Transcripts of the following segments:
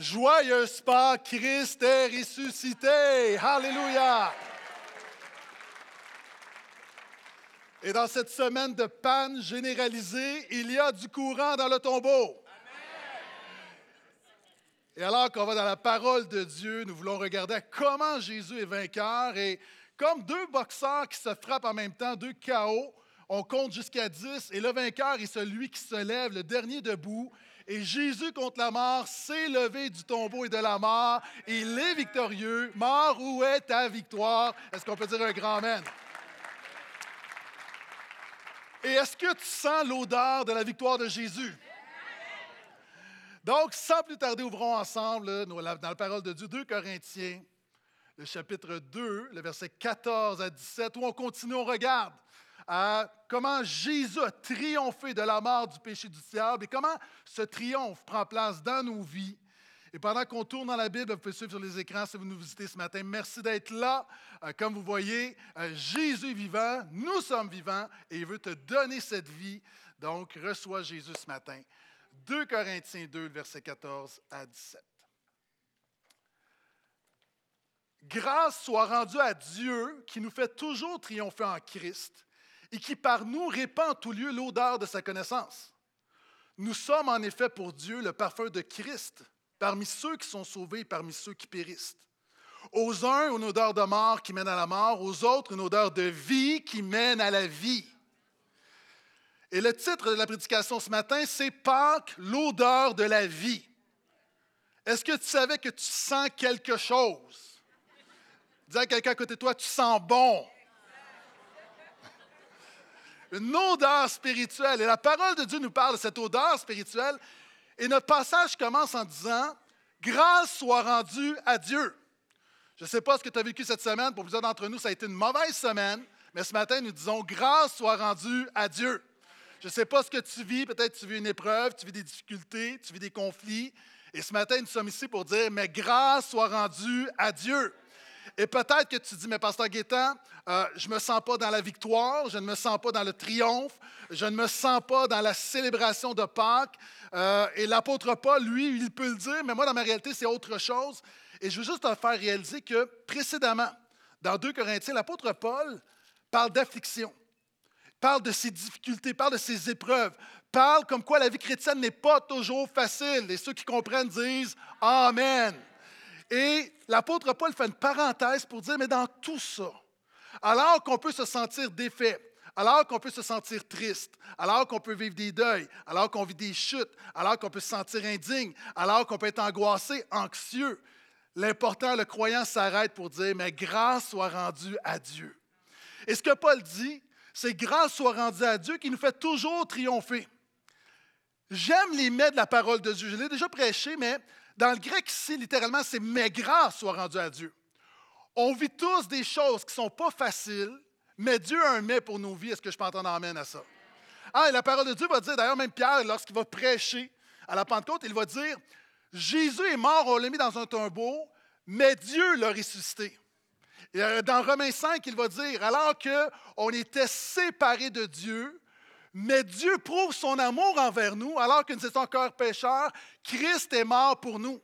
Joyeuse Pâques, Christ est ressuscité. Alléluia. Et dans cette semaine de panne généralisée, il y a du courant dans le tombeau. Et alors qu'on va dans la parole de Dieu, nous voulons regarder comment Jésus est vainqueur. Et comme deux boxeurs qui se frappent en même temps, deux chaos, on compte jusqu'à 10. Et le vainqueur est celui qui se lève, le dernier debout. Et Jésus contre la mort s'est levé du tombeau et de la mort. Il est victorieux. Mort, où est ta victoire? Est-ce qu'on peut dire un grand Amen? Et est-ce que tu sens l'odeur de la victoire de Jésus? Donc, sans plus tarder, ouvrons ensemble dans la parole de Dieu 2 Corinthiens, le chapitre 2, le verset 14 à 17, où on continue, on regarde à comment Jésus a triomphé de la mort, du péché du diable et comment ce triomphe prend place dans nos vies. Et pendant qu'on tourne dans la Bible, vous pouvez suivre sur les écrans si vous nous visitez ce matin. Merci d'être là. Euh, comme vous voyez, euh, Jésus est vivant, nous sommes vivants et il veut te donner cette vie. Donc, reçois Jésus ce matin. 2 Corinthiens 2, verset 14 à 17. Grâce soit rendue à Dieu qui nous fait toujours triompher en Christ et qui par nous répand en tout lieu l'odeur de sa connaissance. Nous sommes en effet pour Dieu le parfum de Christ parmi ceux qui sont sauvés et parmi ceux qui périssent. Aux uns, une odeur de mort qui mène à la mort, aux autres, une odeur de vie qui mène à la vie. Et le titre de la prédication ce matin, c'est Pâques, l'odeur de la vie. Est-ce que tu savais que tu sens quelque chose? Dis à quelqu'un à côté de toi, tu sens bon. Une odeur spirituelle. Et la parole de Dieu nous parle de cette odeur spirituelle. Et notre passage commence en disant Grâce soit rendue à Dieu. Je ne sais pas ce que tu as vécu cette semaine. Pour plusieurs d'entre nous, ça a été une mauvaise semaine. Mais ce matin, nous disons Grâce soit rendue à Dieu. Je ne sais pas ce que tu vis. Peut-être tu vis une épreuve, tu vis des difficultés, tu vis des conflits. Et ce matin, nous sommes ici pour dire, mais grâce soit rendue à Dieu. Et peut-être que tu dis, mais Pasteur Guétan, euh, je ne me sens pas dans la victoire, je ne me sens pas dans le triomphe, je ne me sens pas dans la célébration de Pâques. Euh, et l'apôtre Paul, lui, il peut le dire, mais moi, dans ma réalité, c'est autre chose. Et je veux juste te faire réaliser que précédemment, dans 2 Corinthiens, l'apôtre Paul parle d'affliction parle de ses difficultés, parle de ses épreuves, parle comme quoi la vie chrétienne n'est pas toujours facile. Et ceux qui comprennent disent Amen. Et l'apôtre Paul fait une parenthèse pour dire, mais dans tout ça, alors qu'on peut se sentir défait, alors qu'on peut se sentir triste, alors qu'on peut vivre des deuils, alors qu'on vit des chutes, alors qu'on peut se sentir indigne, alors qu'on peut être angoissé, anxieux, l'important, le croyant s'arrête pour dire, mais grâce soit rendue à Dieu. Et ce que Paul dit, c'est grâce soit rendue à Dieu qui nous fait toujours triompher. J'aime les mets de la parole de Dieu. Je l'ai déjà prêché, mais dans le grec ici, littéralement, c'est mais grâce soit rendue à Dieu. On vit tous des choses qui ne sont pas faciles, mais Dieu a un mais pour nos vies. Est-ce que je peux entendre amène à ça? Ah, et la parole de Dieu va dire, d'ailleurs, même Pierre, lorsqu'il va prêcher à la Pentecôte, il va dire Jésus est mort, on l'a mis dans un tombeau, mais Dieu l'a ressuscité. Euh, dans Romains 5, il va dire, alors qu'on était séparés de Dieu, mais Dieu prouve son amour envers nous, alors que nous étions encore pécheurs, Christ est mort pour nous.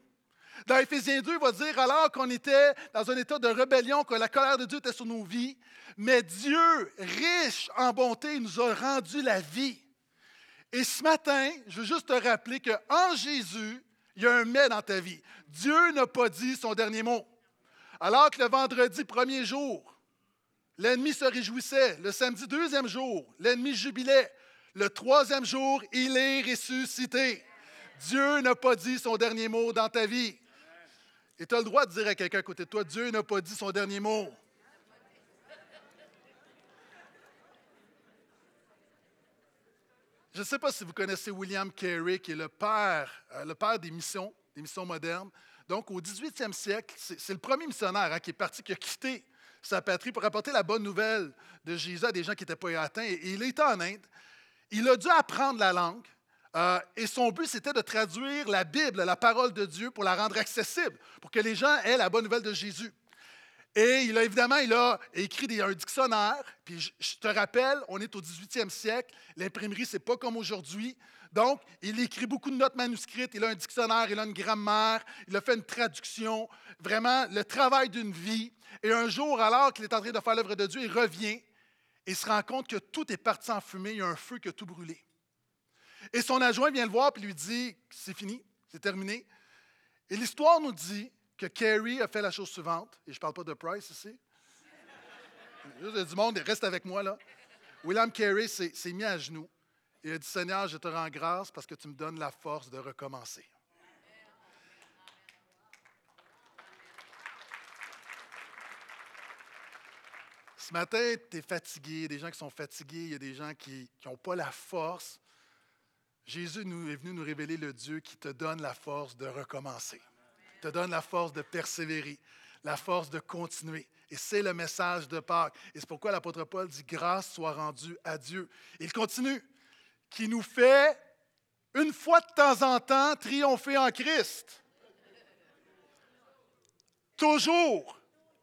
Dans Éphésiens 2, il va dire, alors qu'on était dans un état de rébellion, que la colère de Dieu était sur nos vies, mais Dieu, riche en bonté, nous a rendu la vie. Et ce matin, je veux juste te rappeler qu'en Jésus, il y a un mais dans ta vie. Dieu n'a pas dit son dernier mot. Alors que le vendredi, premier jour, l'ennemi se réjouissait. Le samedi, deuxième jour, l'ennemi jubilait. Le troisième jour, il est ressuscité. Dieu n'a pas dit son dernier mot dans ta vie. Et tu as le droit de dire à quelqu'un à côté de toi, Dieu n'a pas dit son dernier mot. Je ne sais pas si vous connaissez William Carey, qui est le père, euh, le père des missions, des missions modernes. Donc, au 18e siècle, c'est le premier missionnaire hein, qui est parti, qui a quitté sa patrie pour apporter la bonne nouvelle de Jésus à des gens qui n'étaient pas atteints. Et il était en Inde. Il a dû apprendre la langue. Euh, et son but, c'était de traduire la Bible, la parole de Dieu, pour la rendre accessible, pour que les gens aient la bonne nouvelle de Jésus. Et il a évidemment il a écrit un dictionnaire. Puis je, te rappelle, on est au 18e siècle. L'imprimerie, ce n'est pas comme aujourd'hui. Donc, il écrit beaucoup de notes manuscrites, il a un dictionnaire, il a une grammaire, il a fait une traduction, vraiment le travail d'une vie. Et un jour, alors qu'il est en train de faire l'œuvre de Dieu, il revient et se rend compte que tout est parti en fumée, il y a un feu qui a tout brûlé. Et son adjoint vient le voir et lui dit C'est fini, c'est terminé. Et l'histoire nous dit que Carey a fait la chose suivante, et je ne parle pas de Price ici. Il y a du monde, reste avec moi là. William Carey s'est mis à genoux et a dit Seigneur, je te rends grâce parce que tu me donnes la force de recommencer. Ce matin, tu es fatigué, il y a des gens qui sont fatigués, il y a des gens qui n'ont pas la force. Jésus est venu nous révéler le Dieu qui te donne la force de recommencer, te donne la force de persévérer, la force de continuer. Et c'est le message de Pâques. Et c'est pourquoi l'apôtre Paul dit Grâce soit rendue à Dieu. Il continue, qui nous fait, une fois de temps en temps, triompher en Christ. Toujours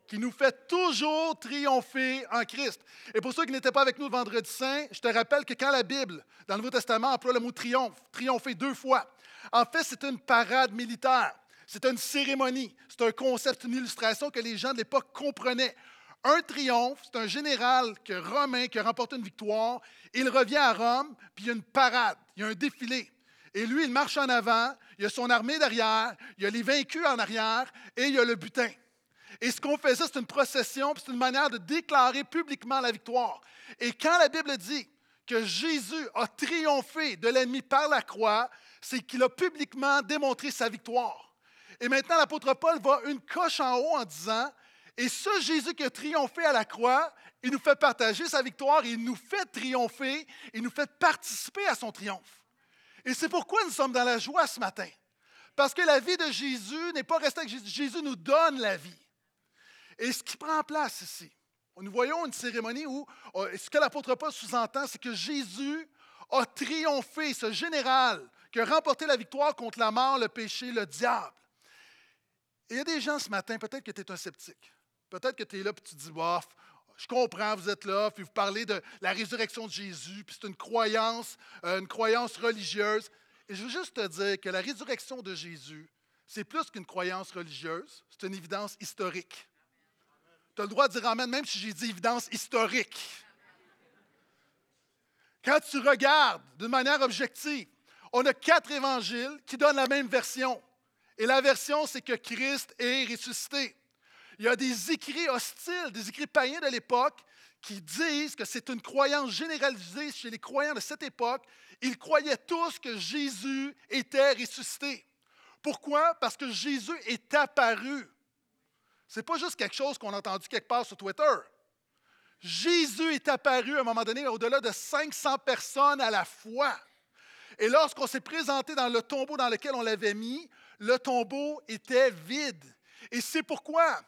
qui nous fait toujours triompher en Christ. Et pour ceux qui n'étaient pas avec nous le vendredi saint, je te rappelle que quand la Bible, dans le Nouveau Testament, emploie le mot triomphe, triompher deux fois, en fait, c'est une parade militaire. C'est une cérémonie. C'est un concept, une illustration que les gens de l'époque comprenaient. Un triomphe, c'est un général romain qui a remporté une victoire. Il revient à Rome, puis il y a une parade, il y a un défilé. Et lui, il marche en avant, il y a son armée derrière, il y a les vaincus en arrière, et il y a le butin. Et ce qu'on faisait, c'est une procession, c'est une manière de déclarer publiquement la victoire. Et quand la Bible dit que Jésus a triomphé de l'ennemi par la croix, c'est qu'il a publiquement démontré sa victoire. Et maintenant, l'apôtre Paul va une coche en haut en disant, et ce Jésus qui a triomphé à la croix, il nous fait partager sa victoire, il nous fait triompher, il nous fait participer à son triomphe. Et c'est pourquoi nous sommes dans la joie ce matin. Parce que la vie de Jésus n'est pas restée avec Jésus. Jésus nous donne la vie. Et ce qui prend place ici, nous voyons une cérémonie où euh, ce que l'apôtre Paul sous-entend, c'est que Jésus a triomphé, ce général qui a remporté la victoire contre la mort, le péché, le diable. Et il y a des gens ce matin, peut-être que tu es un sceptique. Peut-être que tu es là et tu te dis, bof, je comprends, vous êtes là, puis vous parlez de la résurrection de Jésus, puis c'est une croyance, euh, une croyance religieuse. Et je veux juste te dire que la résurrection de Jésus, c'est plus qu'une croyance religieuse, c'est une évidence historique. Tu as le droit de dire Amen, même si j'ai dit évidence historique. Quand tu regardes d'une manière objective, on a quatre évangiles qui donnent la même version. Et la version, c'est que Christ est ressuscité. Il y a des écrits hostiles, des écrits païens de l'époque qui disent que c'est une croyance généralisée chez les croyants de cette époque. Ils croyaient tous que Jésus était ressuscité. Pourquoi? Parce que Jésus est apparu. Ce n'est pas juste quelque chose qu'on a entendu quelque part sur Twitter. Jésus est apparu à un moment donné au-delà de 500 personnes à la fois. Et lorsqu'on s'est présenté dans le tombeau dans lequel on l'avait mis, le tombeau était vide. Et c'est pourquoi,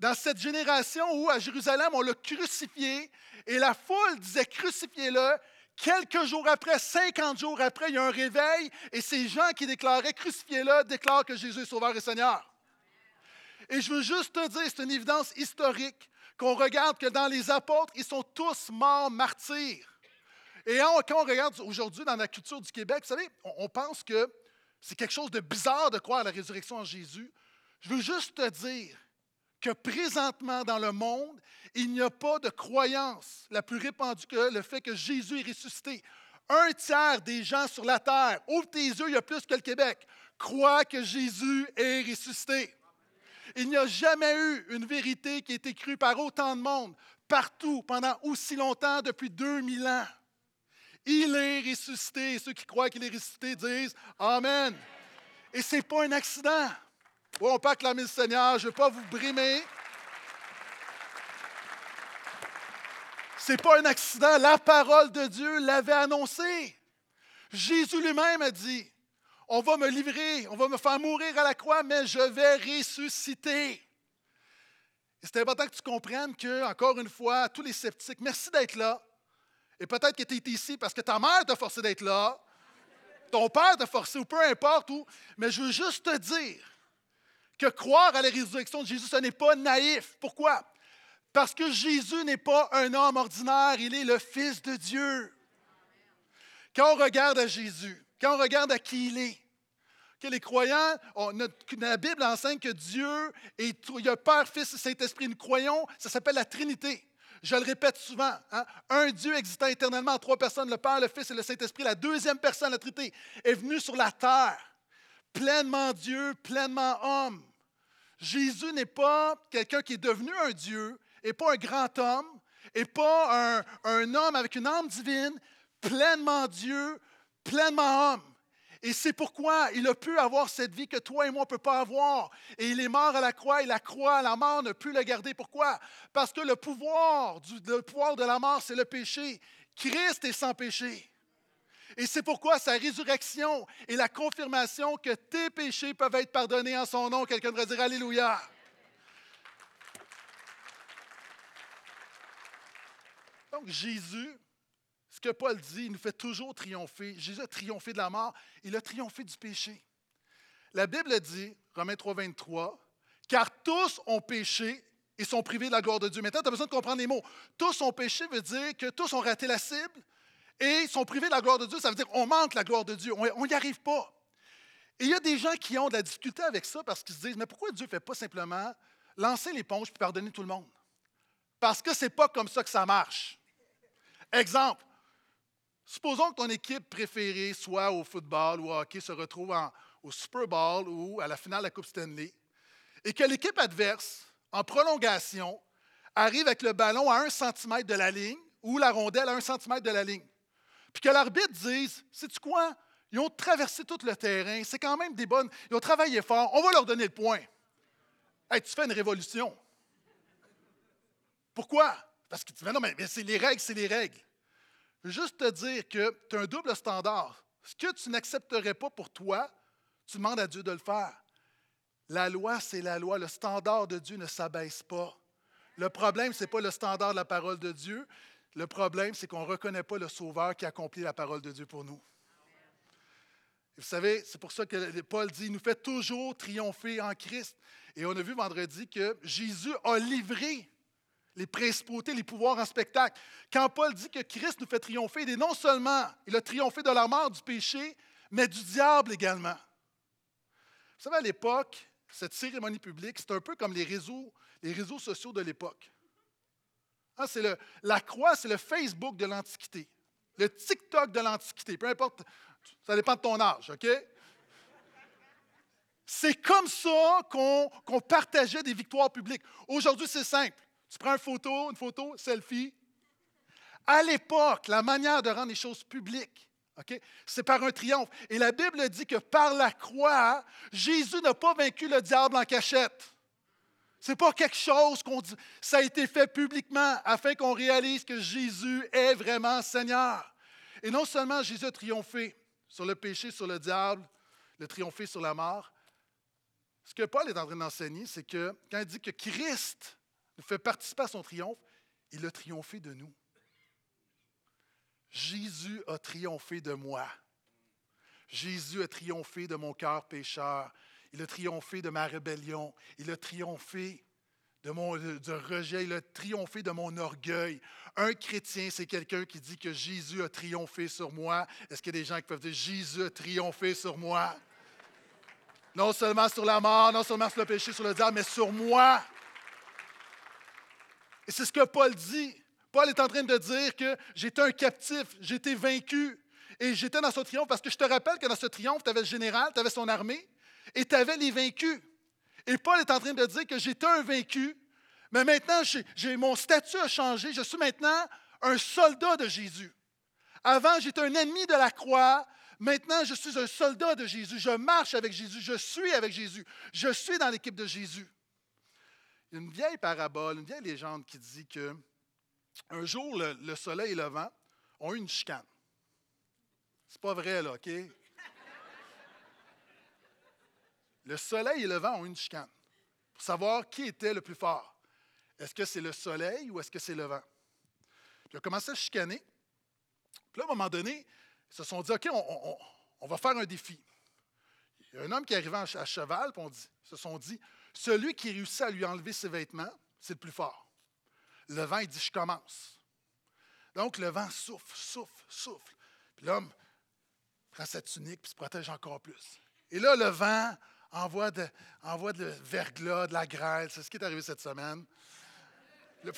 dans cette génération où à Jérusalem on l'a crucifié, et la foule disait crucifiez-le, quelques jours après, 50 jours après, il y a un réveil, et ces gens qui déclaraient crucifiez-le déclarent que Jésus est Sauveur et Seigneur. Et je veux juste te dire, c'est une évidence historique qu'on regarde que dans les apôtres, ils sont tous morts martyrs. Et quand on regarde aujourd'hui dans la culture du Québec, vous savez, on, pense que c'est quelque chose de bizarre de croire à la résurrection en Jésus. Je veux juste te dire que présentement dans le monde, il n'y a pas de croyance la plus répandue que le fait que Jésus est ressuscité. Un tiers des gens sur la terre, ouvre tes yeux, il y a plus que le Québec, croient que Jésus est ressuscité. Il n'y a jamais eu une vérité qui a été crue par autant de monde, partout, pendant aussi longtemps, depuis 2000 ans. Il est ressuscité. Et ceux qui croient qu'il est ressuscité disent Amen. Et ce n'est pas un accident. On peut acclamer le Seigneur, je ne veux pas vous brimer. Ce n'est pas un accident. La parole de Dieu l'avait annoncé. Jésus lui-même a dit on va me livrer, on va me faire mourir à la croix, mais je vais ressusciter. c'est important que tu comprennes que, encore une fois, tous les sceptiques, merci d'être là. Et peut-être que tu es ici parce que ta mère t'a forcé d'être là, ton père t'a forcé, ou peu importe où, mais je veux juste te dire que croire à la résurrection de Jésus, ce n'est pas naïf. Pourquoi? Parce que Jésus n'est pas un homme ordinaire, il est le Fils de Dieu. Quand on regarde à Jésus, quand on regarde à qui il est. Que les croyants, la Bible enseigne que Dieu est, il y a Père, Fils et Saint-Esprit. Nous croyons, ça s'appelle la Trinité. Je le répète souvent, hein, un Dieu existant éternellement en trois personnes, le Père, le Fils et le Saint-Esprit. La deuxième personne, la Trinité, est venue sur la terre, pleinement Dieu, pleinement homme. Jésus n'est pas quelqu'un qui est devenu un Dieu, et pas un grand homme, et pas un, homme avec une âme divine, pleinement Dieu, pleinement homme. Et c'est pourquoi il a pu avoir cette vie que toi et moi ne peut pas avoir. Et il est mort à la croix et la croix, la mort ne peut le garder. Pourquoi? Parce que le pouvoir, du, le pouvoir de la mort, c'est le péché. Christ est sans péché. Et c'est pourquoi sa résurrection est la confirmation que tes péchés peuvent être pardonnés en son nom. Quelqu'un devrait dire Alléluia. Donc Jésus ce que Paul dit, il nous fait toujours triompher. Jésus a triomphé de la mort, il a triomphé du péché. La Bible dit, Romains 3, 23, car tous ont péché et sont privés de la gloire de Dieu. Maintenant, tu as besoin de comprendre les mots. Tous ont péché veut dire que tous ont raté la cible et sont privés de la gloire de Dieu. Ça veut dire qu'on manque la gloire de Dieu. On n'y arrive pas. Et il y a des gens qui ont de la difficulté avec ça parce qu'ils se disent, mais pourquoi Dieu ne fait pas simplement lancer l'éponge puis pardonner tout le monde? Parce que ce n'est pas comme ça que ça marche. Exemple, Supposons que ton équipe préférée, soit au football ou au hockey, se retrouve au Super Bowl ou à la finale de la Coupe Stanley, et que l'équipe adverse, en prolongation, arrive avec le ballon à un centimètre de la ligne ou la rondelle à un centimètre de la ligne. Puis que l'arbitre dise Sais-tu quoi? Ils ont traversé tout le terrain, c'est quand même des bonnes. Ils ont travaillé fort, on va leur donner le point. Hey, tu fais une révolution. Pourquoi? Parce que tu dis Non, mais c'est les règles, c'est les règles juste te dire que tu as un double standard. Ce que tu n'accepterais pas pour toi, tu demandes à Dieu de le faire. La loi, c'est la loi. Le standard de Dieu ne s'abaisse pas. Le problème, ce n'est pas le standard de la parole de Dieu. Le problème, c'est qu'on ne reconnaît pas le Sauveur qui accomplit la parole de Dieu pour nous. vous savez, c'est pour ça que Paul dit, il nous fait toujours triompher en Christ. Et on a vu vendredi que Jésus a livré les principautés, les pouvoirs en spectacle. Quand Paul dit que Christ nous fait triompher, il est non seulement, il a triomphé de la mort, du péché, mais du diable également. Vous savez, à l'époque, cette cérémonie publique, c'est un peu comme les réseaux, les réseaux sociaux de l'époque. Hein, c'est la croix, c'est le Facebook de l'Antiquité, le TikTok de l'Antiquité, peu importe, ça dépend de ton âge, OK? C'est comme ça qu'on partageait des victoires publiques. Aujourd'hui, c'est simple. Tu prends une photo, une photo, selfie. À l'époque, la manière de rendre les choses publiques, c'est par un triomphe. Et la Bible dit que par la croix, Jésus n'a pas vaincu le diable en cachette. N'est pas quelque chose qu'on dit. Ça a été fait publiquement afin qu'on réalise que Jésus est vraiment Seigneur. Et non seulement Jésus a triomphé sur le péché, sur le diable, le triomphé sur la mort. Ce que Paul est en train d'enseigner, c'est que quand il dit que Christ nous fait participer à son triomphe, il a triomphé de nous. Jésus a triomphé de moi. Jésus a triomphé de mon cœur pécheur. Il a triomphé de ma rébellion. Il a triomphé de mon rejet. Il a triomphé de mon orgueil. Un chrétien, c'est quelqu'un qui dit que Jésus a triomphé sur moi. Est-ce qu'il y a des gens qui peuvent dire Jésus a triomphé sur moi? Non seulement sur la mort, non seulement sur le péché, sur le diable, mais sur moi. Et c'est ce que Paul dit. Paul est en train de dire que j'étais un captif, j'étais vaincu. Et j'étais dans ce triomphe parce que je te rappelle que dans ce triomphe, tu avais le général, tu avais son armée et tu avais les vaincus. Et Paul est en train de dire que j'étais un vaincu, mais maintenant, j'ai, mon statut a changé. Je suis maintenant un soldat de Jésus. Avant, j'étais un ennemi de la croix. Maintenant, je suis un soldat de Jésus. Je marche avec Jésus. Je suis avec Jésus. Je suis dans l'équipe de Jésus une vieille parabole, une vieille légende qui dit que un jour, le, soleil et le vent ont eu une chicane. C'est pas vrai, là, OK? Le soleil et le vent ont une chicane pour savoir qui était le plus fort. Est-ce que c'est le soleil ou est-ce que c'est le vent? Puis ils commencé à chicaner. Puis là, à un moment donné, ils se sont dit OK, on, va faire un défi. Il y a un homme qui est arrivé à cheval, puis on dit, se sont dit celui qui réussit à lui enlever ses vêtements, c'est le plus fort. Le vent, il dit, je commence. Donc, le vent souffle, souffle, souffle. Puis l'homme prend sa tunique puis se protège encore plus. Et là, le vent envoie de, de verglas, de la grêle. C'est ce qui est arrivé cette semaine. Le,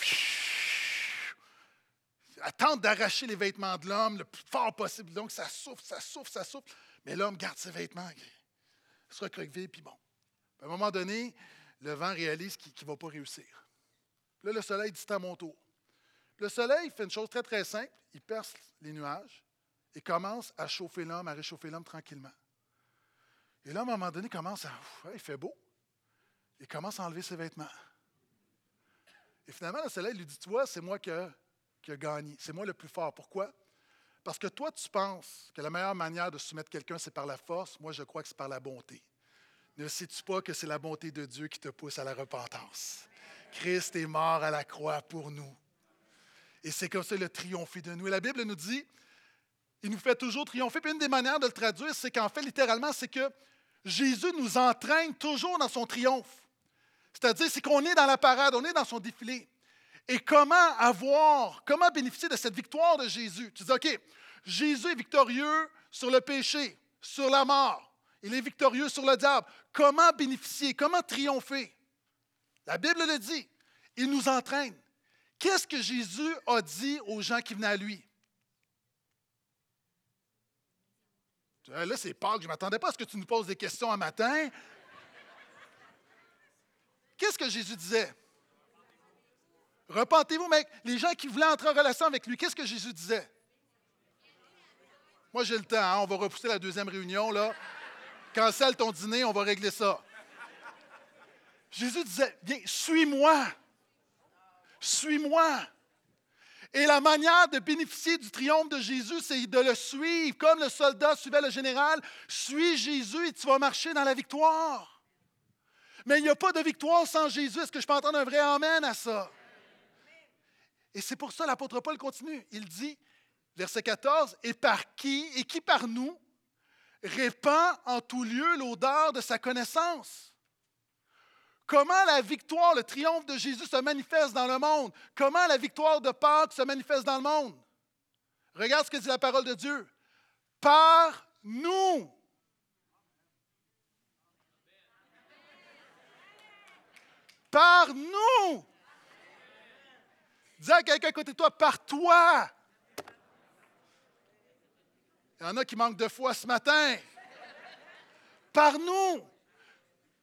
elle tente d'arracher les vêtements de l'homme le plus fort possible. Donc, ça souffle, ça souffle, ça souffle. Mais l'homme garde ses vêtements. Il se recroqueville, puis bon. À un moment donné, le vent réalise qu'il ne va pas réussir. Là, le soleil dit à mon tour. Le soleil fait une chose très, très simple. Il perce les nuages et commence à chauffer l'homme, à réchauffer l'homme tranquillement. Et là, à un moment donné, il commence à. il fait beau. Il commence à enlever ses vêtements. Et finalement, le soleil lui dit Tu vois, c'est moi qui ai, qui gagné. C'est moi le plus fort. Pourquoi? Parce que toi, tu penses que la meilleure manière de soumettre quelqu'un, c'est par la force. Moi, je crois que c'est par la bonté. Ne sais-tu pas que c'est la bonté de Dieu qui te pousse à la repentance? Christ est mort à la croix pour nous. Et c'est comme ça le triompher de nous. Et la Bible nous dit, il nous fait toujours triompher. Puis une des manières de le traduire, c'est qu'en fait, littéralement, c'est que Jésus nous entraîne toujours dans son triomphe. C'est-à-dire, c'est qu'on est dans la parade, on est dans son défilé. Et comment avoir, comment bénéficier de cette victoire de Jésus? Tu dis, OK, Jésus est victorieux sur le péché, sur la mort. Il est victorieux sur le diable. Comment bénéficier? Comment triompher? La Bible le dit. Il nous entraîne. Qu'est-ce que Jésus a dit aux gens qui venaient à lui? Là, c'est Pâques, je ne m'attendais pas à ce que tu nous poses des questions un matin. Qu'est-ce que Jésus disait? Repentez-vous, mec. Les gens qui voulaient entrer en relation avec lui, qu'est-ce que Jésus disait? Moi, j'ai le temps. Hein. On va repousser la deuxième réunion. là. Cancelle ton dîner, on va régler ça. Jésus disait, viens, suis-moi. Suis-moi. Et la manière de bénéficier du triomphe de Jésus, c'est de le suivre. Comme le soldat suivait le général, suis Jésus et tu vas marcher dans la victoire. Mais il n'y a pas de victoire sans Jésus. Est-ce que je peux entendre un vrai Amen à ça? Et c'est pour ça l'apôtre Paul continue. Il dit, verset 14, Et par qui, et qui par nous, répand en tout lieu l'odeur de sa connaissance? Comment la victoire, le triomphe de Jésus se manifeste dans le monde? Comment la victoire de Pâques se manifeste dans le monde? Regarde ce que dit la parole de Dieu. Par nous. Par nous. Dis à quelqu'un à côté de toi, par toi. Il y en a qui manquent de foi ce matin. Par nous.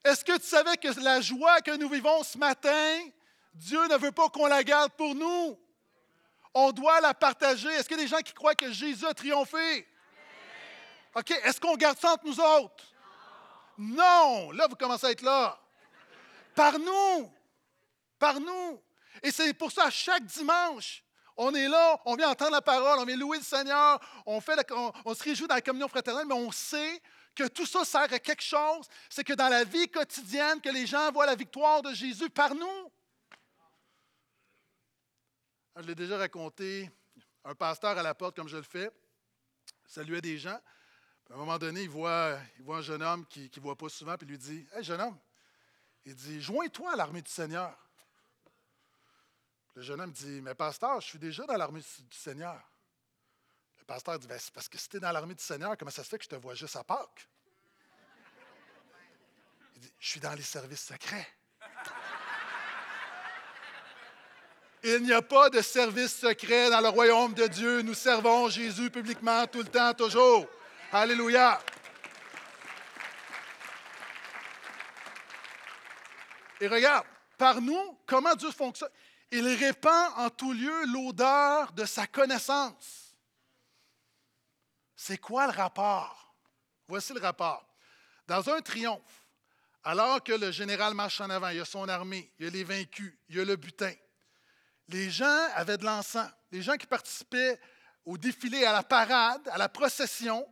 Est-ce que tu savais que la joie que nous vivons ce matin, Dieu ne veut pas qu'on la garde pour nous? On doit la partager. Est-ce qu'il y a des gens qui croient que Jésus a triomphé? OK. Est-ce qu'on garde ça entre nous autres? Non. Là, vous commencez à être là. Par nous. Par nous. Et c'est pour ça, chaque dimanche, on est là, on vient entendre la parole, on vient louer le Seigneur, on, fait on, se réjouit dans la communion fraternelle, mais on sait que tout ça sert à quelque chose. C'est que dans la vie quotidienne, que les gens voient la victoire de Jésus par nous. Je l'ai déjà raconté, un pasteur à la porte, comme je le fais, saluait des gens. À un moment donné, il voit, il voit un jeune homme qui ne voit pas souvent, puis il lui dit Hé, jeune homme, il dit Joins-toi à l'armée du Seigneur. Le jeune homme dit Mais pasteur, je suis déjà dans l'armée du Seigneur. Pasteur dit ben, C'est parce que si tu es dans l'armée du Seigneur, comment ça se fait que je te vois juste à Pâques? Il dit Je suis dans les services secrets. Il n'y a pas de service secret dans le royaume de Dieu. Nous servons Jésus publiquement tout le temps, toujours. Alléluia. Et regarde, par nous, comment Dieu fonctionne? Il répand en tout lieu l'odeur de sa connaissance. C'est quoi le rapport? Voici le rapport. Dans un triomphe, alors que le général marche en avant, il y a son armée, il y a les vaincus, il y a le butin, les gens avaient de l'encens. Les gens qui participaient au défilé, à la parade, à la procession,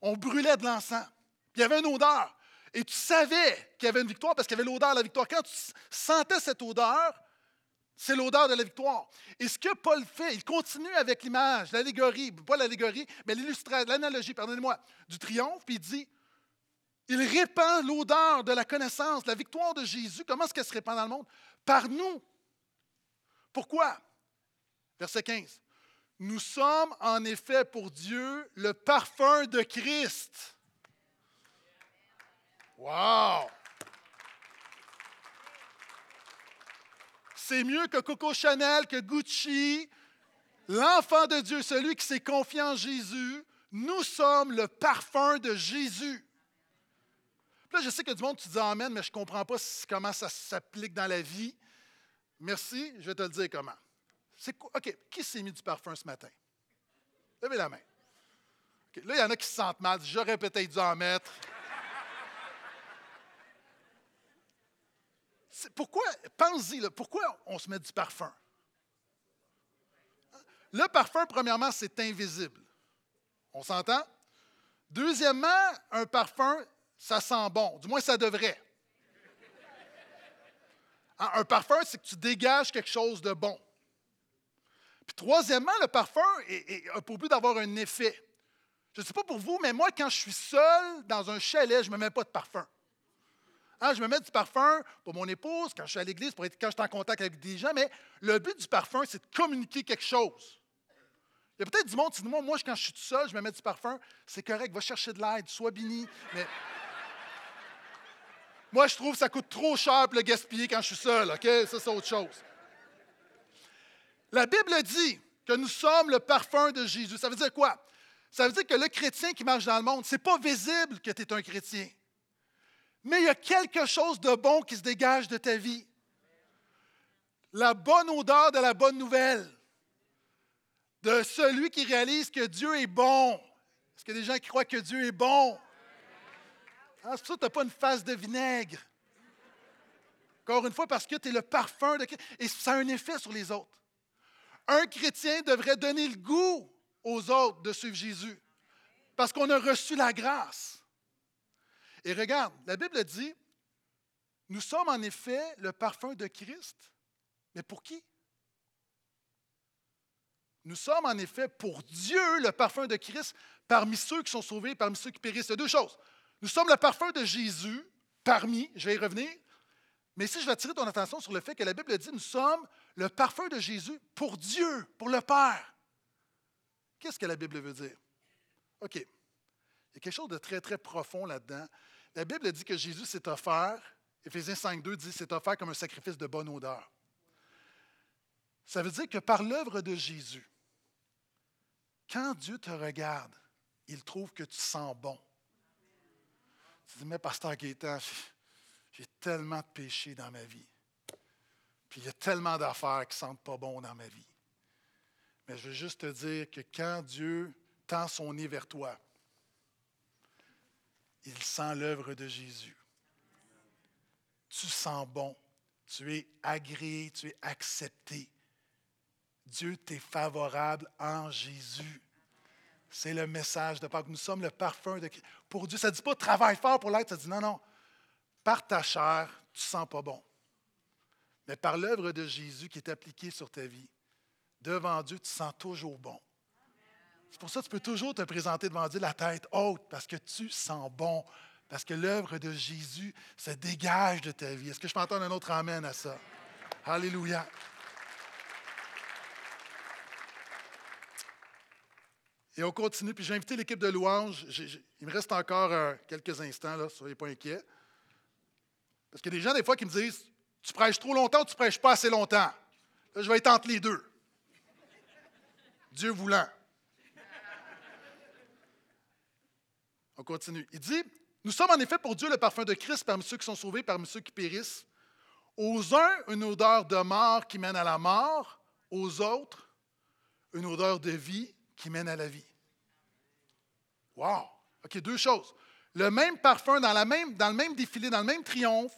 on brûlait de l'encens. Il y avait une odeur. Et tu savais qu'il y avait une victoire parce qu'il y avait l'odeur de la victoire. Quand tu sentais cette odeur, c'est l'odeur de la victoire. Et ce que Paul fait, il continue avec l'image, l'allégorie, pas l'allégorie, mais l'illustration, l'analogie, pardonnez-moi, du triomphe, puis il dit, il répand l'odeur de la connaissance, la victoire de Jésus. Comment est-ce qu'elle se répand dans le monde? Par nous. Pourquoi? Verset 15. Nous sommes en effet pour Dieu le parfum de Christ. Wow! C'est mieux que Coco Chanel, que Gucci. L'enfant de Dieu, celui qui s'est confié en Jésus, nous sommes le parfum de Jésus. Là, je sais que du monde, tu dis Amen, mais je ne comprends pas comment ça s'applique dans la vie. Merci, je vais te le dire comment. C'est OK, qui s'est mis du parfum ce matin? Levez la main. là, il y en a qui se sentent mal. J'aurais peut-être dû en mettre. Pourquoi, pense-y, pourquoi on se met du parfum? Le parfum, premièrement, c'est invisible. On s'entend? Deuxièmement, un parfum, ça sent bon. Du moins, ça devrait. Hein, un parfum, c'est que tu dégages quelque chose de bon. Puis troisièmement, le parfum a pour but d'avoir un effet. Je ne sais pas pour vous, mais moi, quand je suis seul dans un chalet, je ne me mets pas de parfum. Hein, je me mets du parfum pour mon épouse, quand je suis à l'église, quand je suis en contact avec des gens, mais le but du parfum, c'est de communiquer quelque chose. Il y a peut-être du monde qui dit Moi, moi, quand je suis tout seul, je me mets du parfum, c'est correct, va chercher de l'aide, sois béni. Mais moi, je trouve que ça coûte trop cher pour le gaspiller quand je suis seul, OK? Ça, c'est autre chose. La Bible dit que nous sommes le parfum de Jésus. Ça veut dire quoi? Ça veut dire que le chrétien qui marche dans le monde, ce n'est pas visible que tu es un chrétien. Mais il y a quelque chose de bon qui se dégage de ta vie. La bonne odeur de la bonne nouvelle. De celui qui réalise que Dieu est bon. Est-ce qu'il y a des gens qui croient que Dieu est bon? Ah, c'est pour ça que tu n'as pas une face de vinaigre. Encore une fois, parce que tu es le parfum de Et ça a un effet sur les autres un chrétien devrait donner le goût aux autres de suivre Jésus parce qu'on a reçu la grâce. Et regarde, la Bible dit, nous sommes en effet le parfum de Christ, mais pour qui? Nous sommes en effet pour Dieu le parfum de Christ parmi ceux qui sont sauvés, parmi ceux qui périssent. Il y a deux choses. Nous sommes le parfum de Jésus parmi, je vais y revenir, mais ici je vais attirer ton attention sur le fait que la Bible dit, nous sommes le parfum de Jésus pour Dieu, pour le Père. Qu'est-ce que la Bible veut dire? OK. Il y a quelque chose de très, très profond là-dedans. La Bible dit que Jésus s'est offert, Éphésiens 5.2 dit s'est offert comme un sacrifice de bonne odeur. Ça veut dire que par l'œuvre de Jésus, quand Dieu te regarde, il trouve que tu sens bon. Tu dis, mais Pasteur Gaétan, j'ai tellement de péchés dans ma vie. Puis il y a tellement d'affaires qui ne sentent pas bon dans ma vie. Mais je veux juste te dire que quand Dieu tend son nez vers toi, il sent l'œuvre de Jésus. Tu sens bon, tu es agréé, tu es accepté. Dieu t'est favorable en Jésus. C'est le message de Pâques. Nous sommes le parfum de Pour Dieu, ça ne dit pas travaille fort pour l'être, ça dit non, non. Par ta chair, tu ne sens pas bon. Mais par l'œuvre de Jésus qui est appliquée sur ta vie, devant Dieu, tu sens toujours bon. C'est pour ça que tu peux toujours te présenter devant Dieu la tête haute, parce que tu sens bon, parce que l'œuvre de Jésus se dégage de ta vie. Est-ce que je peux entendre un autre Amen à ça? Alléluia. Et on continue, puis j'ai invité l'équipe de louanges. il me reste encore euh, quelques instants, là, soyez pas inquiets. Parce qu'il y a des gens, des fois, qui me disent tu prêches trop longtemps ou tu prêches pas assez longtemps? Là, je vais être entre les deux. Dieu voulant. On continue. Il dit Nous sommes en effet pour Dieu le parfum de Christ parmi ceux qui sont sauvés, parmi ceux qui périssent. Aux uns, une odeur de mort qui mène à la mort. Aux autres, une odeur de vie qui mène à la vie. Wow! OK, deux choses. Le même parfum dans, le même défilé, dans le même triomphe,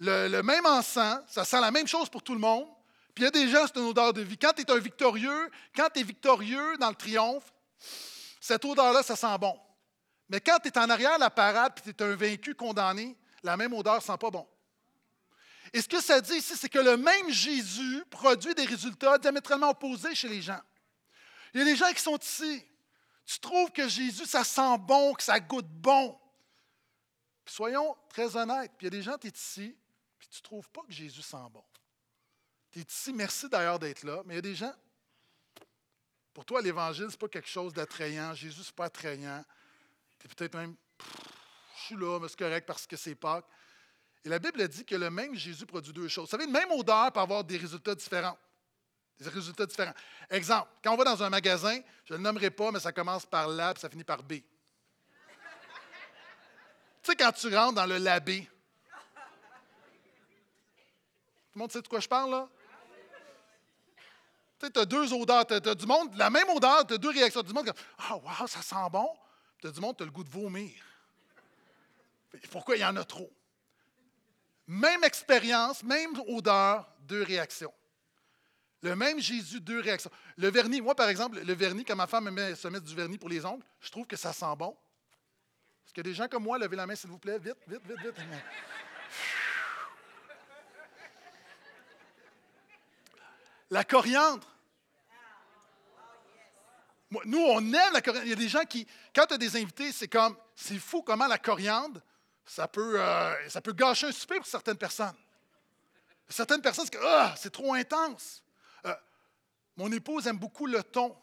le, même encens, ça sent la même chose pour tout le monde. Puis il y a des gens, c'est une odeur de vie. Quand tu es un victorieux, quand tu es victorieux dans le triomphe, cette odeur-là, ça sent bon. Mais quand tu es en arrière la parade puis tu es un vaincu condamné, la même odeur sent pas bon. Et ce que ça dit ici, c'est que le même Jésus produit des résultats diamétralement opposés chez les gens. Il y a des gens qui sont ici. Tu trouves que Jésus, ça sent bon, que ça goûte bon. soyons très honnêtes. Puis il y a des gens, tu es ici, tu ne trouves pas que Jésus sent bon. Tu es ici, merci d'ailleurs d'être là, mais il y a des gens, Pour toi, l'Évangile, ce n'est pas quelque chose d'attrayant. Jésus, ce n'est pas attrayant. Tu es peut-être même, je suis là, mais c'est correct parce que c'est Pâques. Et la Bible dit que le même Jésus produit deux choses. Vous savez, une même odeur peut avoir des résultats différents. Des résultats différents. Exemple, quand on va dans un magasin, je ne le nommerai pas, mais ça commence par là et ça finit par B. tu sais, quand tu rentres dans le labé, tout le monde sait de quoi je parle, là? Tu sais, tu as deux odeurs. Tu as, du monde, la même odeur, tu as deux réactions. Du monde Ah, wow, ça sent bon. Tu as du monde, tu as le goût de vomir. Pourquoi il y en a trop? Même expérience, même odeur, deux réactions. Le même Jésus, deux réactions. Le vernis, moi par exemple, le vernis, quand ma femme me se met du vernis pour les ongles, je trouve que ça sent bon. Est-ce des gens comme moi, levez la main s'il vous plaît, vite, vite, vite, vite. La coriandre. Nous, on aime la coriandre. Il y a des gens qui, quand tu as des invités, c'est comme, c'est fou comment la coriandre, ça peut, euh, gâcher un souper pour certaines personnes. Certaines personnes, c'est ah, c'est trop intense. Euh, mon épouse aime beaucoup le thon.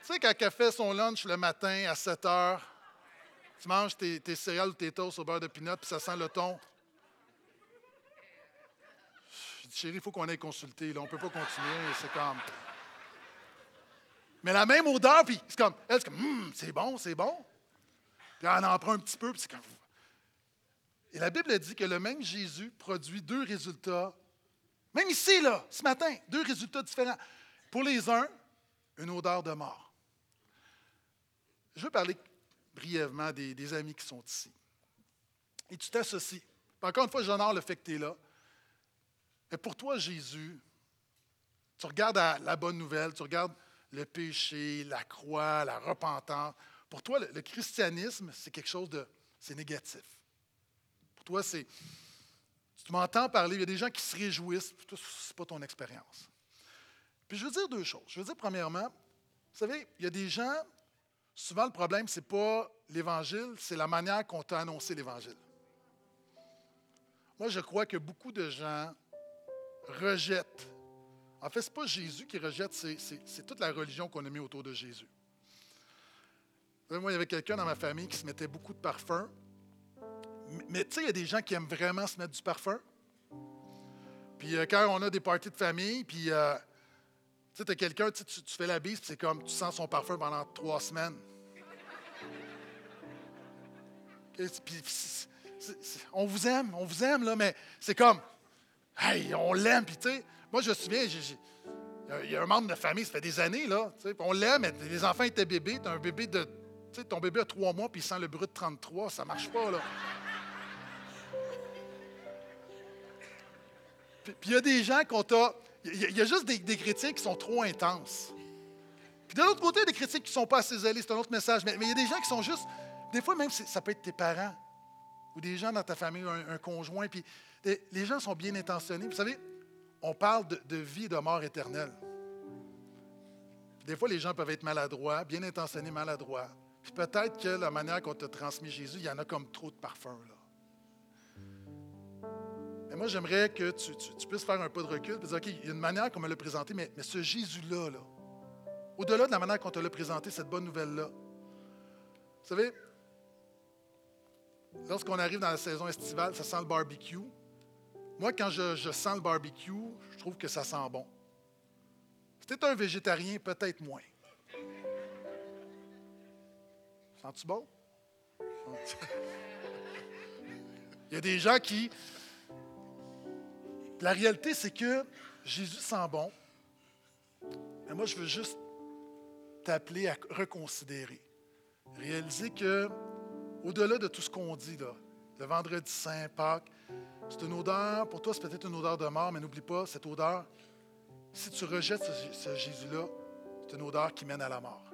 Tu sais, quand elle fait son lunch le matin à 7 heures, tu manges tes, tes céréales ou tes toasts au beurre de pinot, puis ça sent le thon chérie, il faut qu'on aille consulter. On ne peut pas continuer. C'est comme. Mais la même odeur, puis c'est comme. Elle, c'est comme, hum, c'est bon, c'est bon. Puis elle en prend un petit peu, puis c'est comme. Et la Bible dit que le même Jésus produit deux résultats. Même ici, là, ce matin, deux résultats différents. Pour les uns, une odeur de mort. Je veux parler brièvement des, des amis qui sont ici. Et tu t'associes. Encore une fois, j'honore le fait que tu es là. Mais pour toi, Jésus, tu regardes la bonne nouvelle, tu regardes le péché, la croix, la repentance. Pour toi, le, christianisme, c'est quelque chose de. C'est négatif. Pour toi, c'est. Tu m'entends parler, il y a des gens qui se réjouissent, ce n'est pas ton expérience. Puis je veux dire deux choses. Je veux dire, premièrement, vous savez, il y a des gens, souvent le problème, ce n'est pas l'Évangile, c'est la manière qu'on t'a annoncé l'Évangile. Moi, je crois que beaucoup de gens rejette. En fait, ce n'est pas Jésus qui rejette, c'est toute la religion qu'on a mis autour de Jésus. Moi, il y avait quelqu'un dans ma famille qui se mettait beaucoup de parfum. Mais tu sais, il y a des gens qui aiment vraiment se mettre du parfum. Puis euh, quand on a des parties de famille, puis euh, tu sais, quelqu'un, tu, tu fais la bise, puis c'est comme tu sens son parfum pendant trois semaines. on vous aime, on vous aime, là, mais c'est comme, Hey, on l'aime. Puis, tu sais, moi, je me souviens, il y a un membre de famille, ça fait des années, là. On l'aime, les enfants étaient bébés. Tu un bébé de. Tu sais, ton bébé a trois mois, puis il sent le brut de 33. Ça marche pas, là. Puis il y a des gens qu'on t'a. Il y, a juste des, critiques qui sont trop intenses. Puis de l'autre côté, il y a des critiques qui ne sont pas assez zélées, c'est un autre message. Mais, il y a des gens qui sont juste. Des fois, même, ça peut être tes parents ou des gens dans ta famille, un, un conjoint. Puis les gens sont bien intentionnés. Vous savez, on parle de, vie et de mort éternelle. Des fois, les gens peuvent être maladroits, bien intentionnés, maladroits. Puis peut-être que la manière qu'on t'a transmis Jésus, il y en a comme trop de parfum. Là. Mais moi, j'aimerais que tu, puisses faire un pas de recul et dire, OK, il y a une manière qu'on me l'a présenté, mais, mais ce Jésus-là, là, au delà de la manière qu'on te l'a présenté, cette bonne nouvelle-là, vous savez, lorsqu'on arrive dans la saison estivale, ça sent le barbecue. Moi, quand je, sens le barbecue, je trouve que ça sent bon. Tu un végétarien, peut-être moins. Sens-tu bon? Il y a des gens qui. La réalité, c'est que Jésus sent bon. Mais moi, je veux juste t'appeler à reconsidérer. Réaliser que, au-delà de tout ce qu'on dit, là, le vendredi saint, Pâques, c'est une odeur, pour toi, c'est peut-être une odeur de mort, mais n'oublie pas, cette odeur, si tu rejettes ce, Jésus-là, c'est une odeur qui mène à la mort.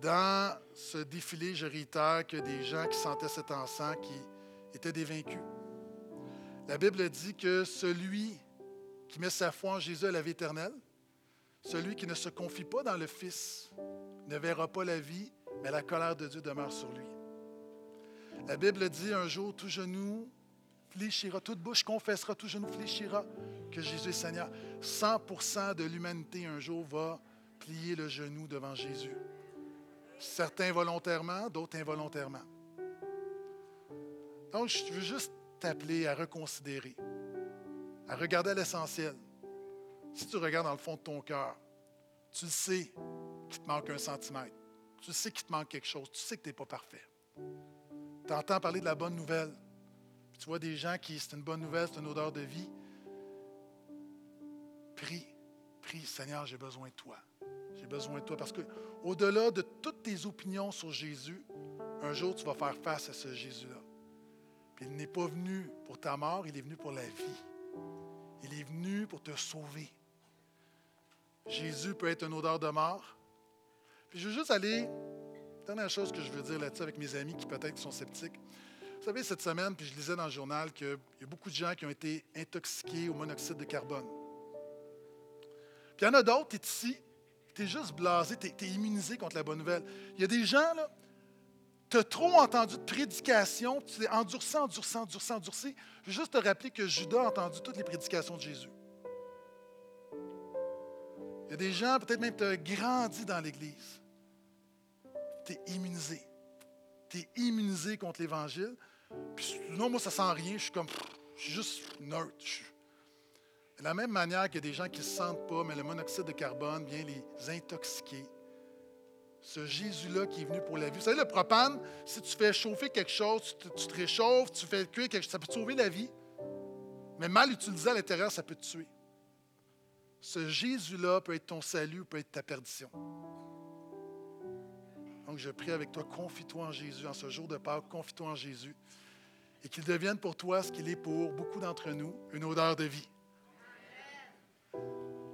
Dans ce défilé, je réitère que des gens qui sentaient cet encens qui étaient des vaincus. La Bible dit que celui qui met sa foi en Jésus a la vie éternelle, celui qui ne se confie pas dans le Fils ne verra pas la vie, mais la colère de Dieu demeure sur lui. La Bible dit un jour, tout genou fléchira, toute bouche confessera, tout genou fléchira que Jésus est Seigneur. 100% de l'humanité un jour va plier le genou devant Jésus. Certains volontairement, d'autres involontairement. Donc, je veux juste t'appeler à reconsidérer, à regarder l'essentiel. Si tu regardes dans le fond de ton cœur, tu sais qu'il te manque un centimètre. Tu sais qu'il te manque quelque chose. Tu sais que tu n'es pas parfait. Tu entends parler de la bonne nouvelle. tu vois des gens qui, c'est une bonne nouvelle, c'est une odeur de vie. Prie, prie, Seigneur, j'ai besoin de toi. J'ai besoin de toi parce que au-delà de toutes tes opinions sur Jésus, un jour tu vas faire face à ce Jésus-là. Puis il n'est pas venu pour ta mort, il est venu pour la vie. Il est venu pour te sauver. Jésus peut être une odeur de mort. Puis je veux juste aller, dernière chose que je veux dire là-dessus avec mes amis qui peut-être sont sceptiques. Vous savez, cette semaine, puis je lisais dans le journal qu'il y a beaucoup de gens qui ont été intoxiqués au monoxyde de carbone. Puis il y en a d'autres, tu es ici, tu es juste blasé, tu es, immunisé contre la bonne nouvelle. Il y a des gens, là, tu as trop entendu de prédications, tu t'es endurci, endurci, endurci, endurci. Je veux juste te rappeler que Judas a entendu toutes les prédications de Jésus. Il y a des gens, peut-être même tu as grandi dans l'Église. Tu es immunisé. Tu es immunisé contre l'Évangile. Non, moi, ça sent rien. Je suis comme, je suis juste neutre. De la même manière qu'il y a des gens qui ne se sentent pas, mais le monoxyde de carbone vient les intoxiquer. Ce Jésus-là qui est venu pour la vie. Vous savez, le propane, si tu fais chauffer quelque chose, tu te, réchauffes, tu fais cuire quelque chose, ça peut te sauver la vie. Mais mal utilisé à l'intérieur, ça peut te tuer. Ce Jésus-là peut être ton salut, peut être ta perdition. Donc, je prie avec toi, confie-toi en Jésus en ce jour de Pâques, confie-toi en Jésus et qu'il devienne pour toi ce qu'il est pour beaucoup d'entre nous, une odeur de vie.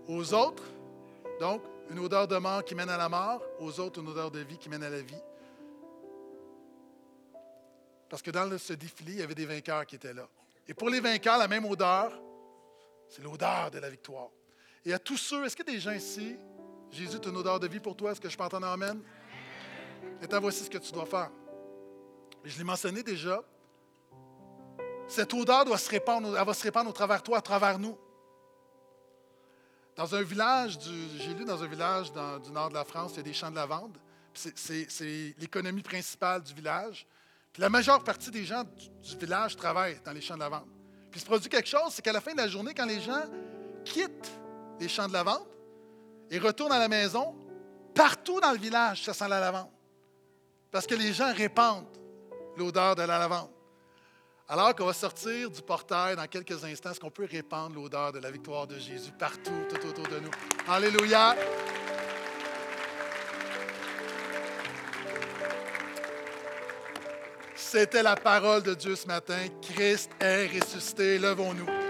Aux autres, donc, une odeur de mort qui mène à la mort, aux autres, une odeur de vie qui mène à la vie. Parce que dans ce défilé, il y avait des vainqueurs qui étaient là. Et pour les vainqueurs, la même odeur, c'est l'odeur de la victoire. Et à tous ceux, est-ce qu'il y a des gens ici, Jésus est une odeur de vie pour toi, est-ce que je peux entendre Amen? Et voici ce que tu dois faire. je l'ai mentionné déjà. Cette odeur doit se répandre, elle va se répandre au travers de toi, à travers nous. Dans un village, j'ai lu dans un village du nord de la France, il y a des champs de lavande. C'est l'économie principale du village. La majeure partie des gens du, village travaillent dans les champs de lavande. Puis il se produit quelque chose, c'est qu'à la fin de la journée, quand les gens quittent les champs de lavande et retournent à la maison, partout dans le village, ça sent la lavande. Parce que les gens répandent l'odeur de la lavande. Alors qu'on va sortir du portail dans quelques instants, est-ce qu'on peut répandre l'odeur de la victoire de Jésus partout, tout autour de nous? Alléluia! C'était la parole de Dieu ce matin. Christ est ressuscité. Levons-nous.